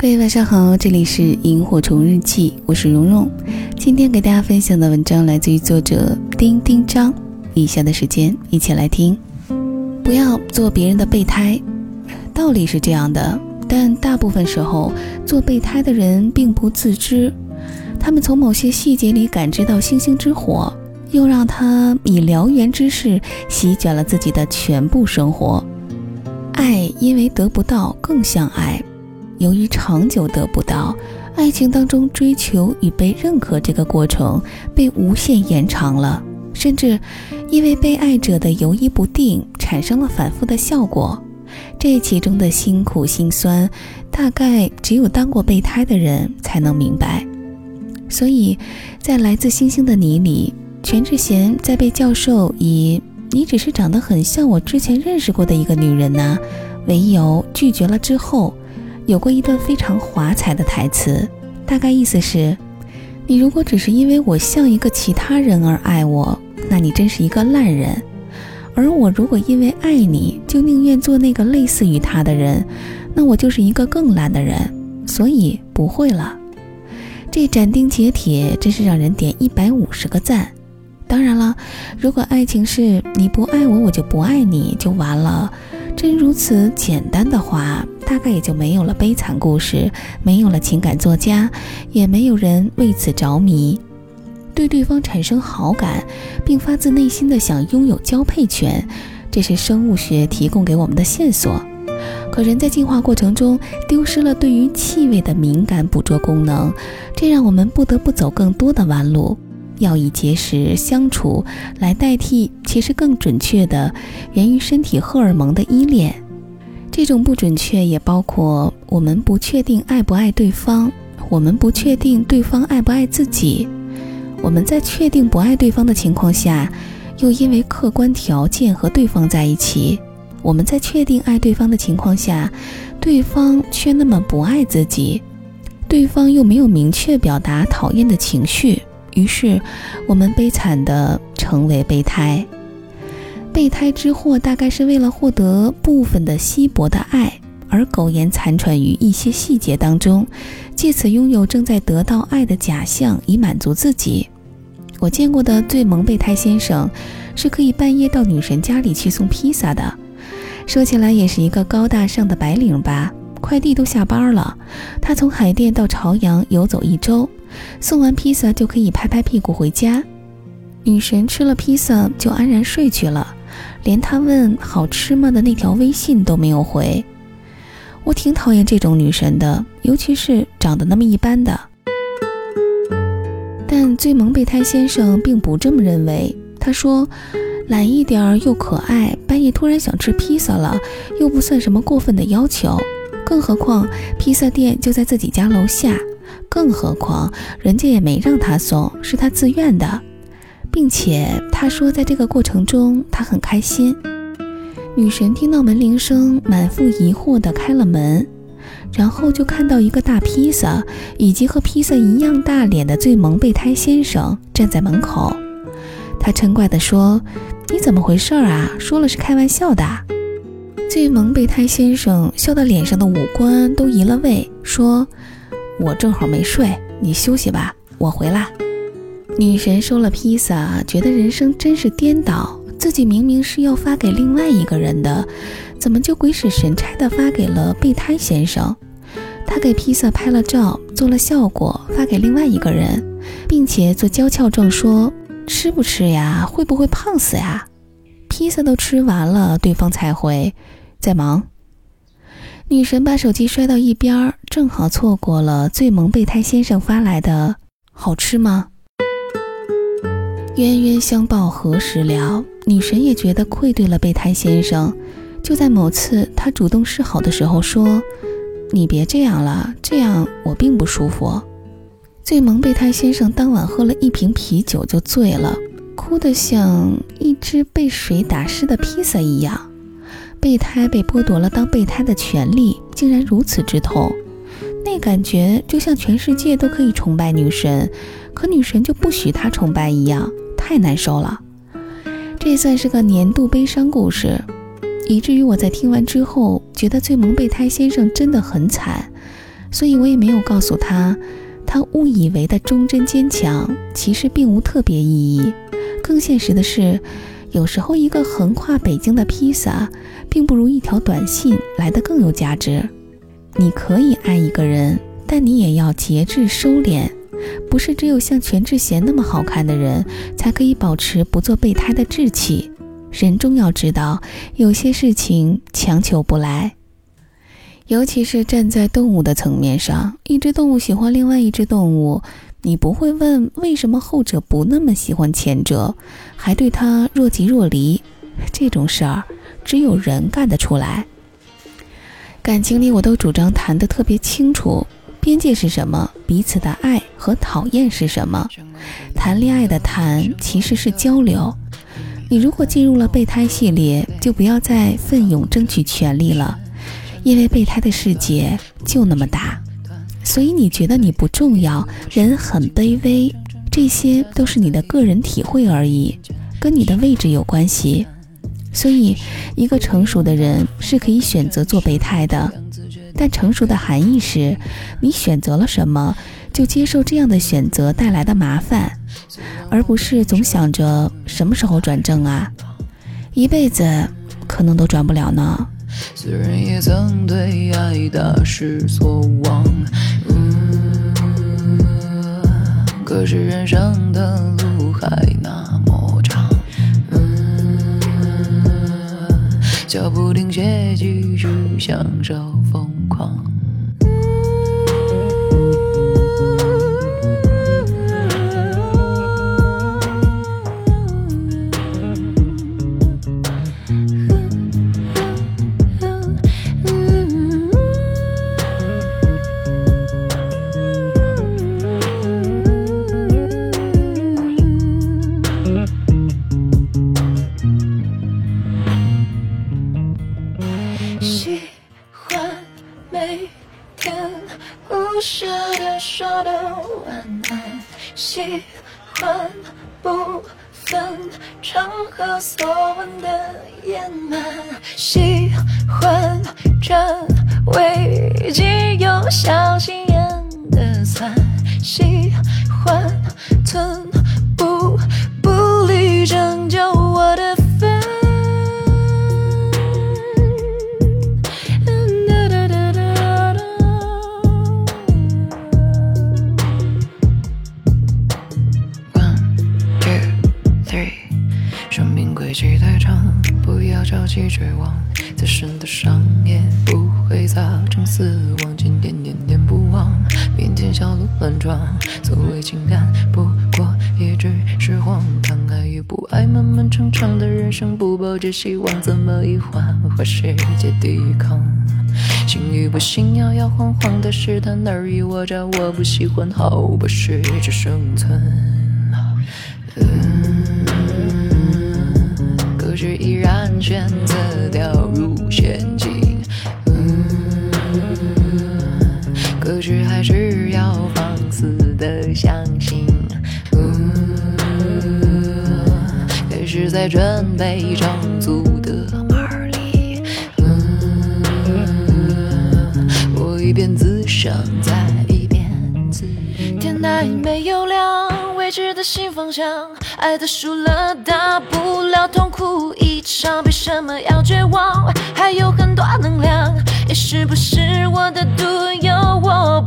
各位晚上好，这里是萤火虫日记，我是蓉蓉。今天给大家分享的文章来自于作者丁丁张。以下的时间一起来听。不要做别人的备胎，道理是这样的，但大部分时候做备胎的人并不自知，他们从某些细节里感知到星星之火，又让他以燎原之势席卷了自己的全部生活。爱因为得不到更像爱。由于长久得不到，爱情当中追求与被认可这个过程被无限延长了，甚至因为被爱者的犹豫不定产生了反复的效果。这其中的辛苦辛酸，大概只有当过备胎的人才能明白。所以，在来自星星的你里，全智贤在被教授以“你只是长得很像我之前认识过的一个女人呐”为由拒绝了之后。有过一段非常华彩的台词，大概意思是：你如果只是因为我像一个其他人而爱我，那你真是一个烂人；而我如果因为爱你就宁愿做那个类似于他的人，那我就是一个更烂的人。所以不会了。这斩钉截铁，真是让人点一百五十个赞。当然了，如果爱情是你不爱我，我就不爱你，就完了。真如此简单的话，大概也就没有了悲惨故事，没有了情感作家，也没有人为此着迷，对对方产生好感，并发自内心的想拥有交配权。这是生物学提供给我们的线索。可人在进化过程中丢失了对于气味的敏感捕捉功能，这让我们不得不走更多的弯路。要以结识相处来代替，其实更准确的源于身体荷尔蒙的依恋。这种不准确也包括我们不确定爱不爱对方，我们不确定对方爱不爱自己。我们在确定不爱对方的情况下，又因为客观条件和对方在一起；我们在确定爱对方的情况下，对方却那么不爱自己，对方又没有明确表达讨厌的情绪。于是，我们悲惨地成为备胎。备胎之祸，大概是为了获得部分的稀薄的爱，而苟延残喘于一些细节当中，借此拥有正在得到爱的假象，以满足自己。我见过的最萌备胎先生，是可以半夜到女神家里去送披萨的。说起来，也是一个高大上的白领吧。快递都下班了，他从海淀到朝阳游走一周。送完披萨就可以拍拍屁股回家。女神吃了披萨就安然睡去了，连她问好吃吗的那条微信都没有回。我挺讨厌这种女神的，尤其是长得那么一般的。但最萌备胎先生并不这么认为。他说，懒一点儿又可爱，半夜突然想吃披萨了，又不算什么过分的要求。更何况披萨店就在自己家楼下。更何况，人家也没让他送，是他自愿的，并且他说，在这个过程中他很开心。女神听到门铃声，满腹疑惑地开了门，然后就看到一个大披萨以及和披萨一样大脸的最萌备胎先生站在门口。他嗔怪地说：“你怎么回事啊？说了是开玩笑的。”最萌备胎先生笑到脸上的五官都移了位，说。我正好没睡，你休息吧，我回来。女神收了披萨，觉得人生真是颠倒，自己明明是要发给另外一个人的，怎么就鬼使神差的发给了备胎先生？她给披萨拍了照，做了效果，发给另外一个人，并且做娇俏状说：“吃不吃呀？会不会胖死呀？”披萨都吃完了，对方才回：“在忙。”女神把手机摔到一边儿，正好错过了最萌备胎先生发来的“好吃吗？”冤冤相报何时了？女神也觉得愧对了备胎先生。就在某次他主动示好的时候，说：“你别这样了，这样我并不舒服。”最萌备胎先生当晚喝了一瓶啤酒就醉了，哭得像一只被水打湿的披萨一样。备胎被剥夺了当备胎的权利，竟然如此之痛，那感觉就像全世界都可以崇拜女神，可女神就不许他崇拜一样，太难受了。这算是个年度悲伤故事，以至于我在听完之后，觉得最萌备胎先生真的很惨，所以我也没有告诉他，他误以为的忠贞坚强其实并无特别意义。更现实的是，有时候一个横跨北京的披萨，并不如一条短信来的更有价值。你可以爱一个人，但你也要节制收敛。不是只有像全智贤那么好看的人，才可以保持不做备胎的志气。人终要知道，有些事情强求不来。尤其是站在动物的层面上，一只动物喜欢另外一只动物，你不会问为什么后者不那么喜欢前者，还对他若即若离。这种事儿，只有人干得出来。感情里，我都主张谈得特别清楚。边界是什么？彼此的爱和讨厌是什么？谈恋爱的谈其实是交流。你如果进入了备胎系列，就不要再奋勇争取权利了，因为备胎的世界就那么大。所以你觉得你不重要，人很卑微，这些都是你的个人体会而已，跟你的位置有关系。所以，一个成熟的人是可以选择做备胎的。但成熟的含义是，你选择了什么，就接受这样的选择带来的麻烦，而不是总想着什么时候转正啊，一辈子可能都转不了呢。虽然也曾对爱大失所望，嗯可是人生的路还那么长，嗯脚步停歇，继续享受的晚安喜欢不分场合所闻的野蛮喜欢这危机又小心眼的酸喜欢吞乱撞，所谓情感不过也只是荒唐。爱与不爱，漫漫长长的人生，不抱着希望，怎么一换换世界抵抗？信与不信，摇摇晃晃的试探，尔虞我诈，我不喜欢，毫吧，试着生存。嗯，可是依然选择掉入陷阱。嗯，可是还是。是在准备长足的马里，我一边自伤，在一边自。天还没有亮，未知的新方向，爱的输了，大不了痛苦一场，为什么要绝望？还有很多能量，也是不是我的独有我？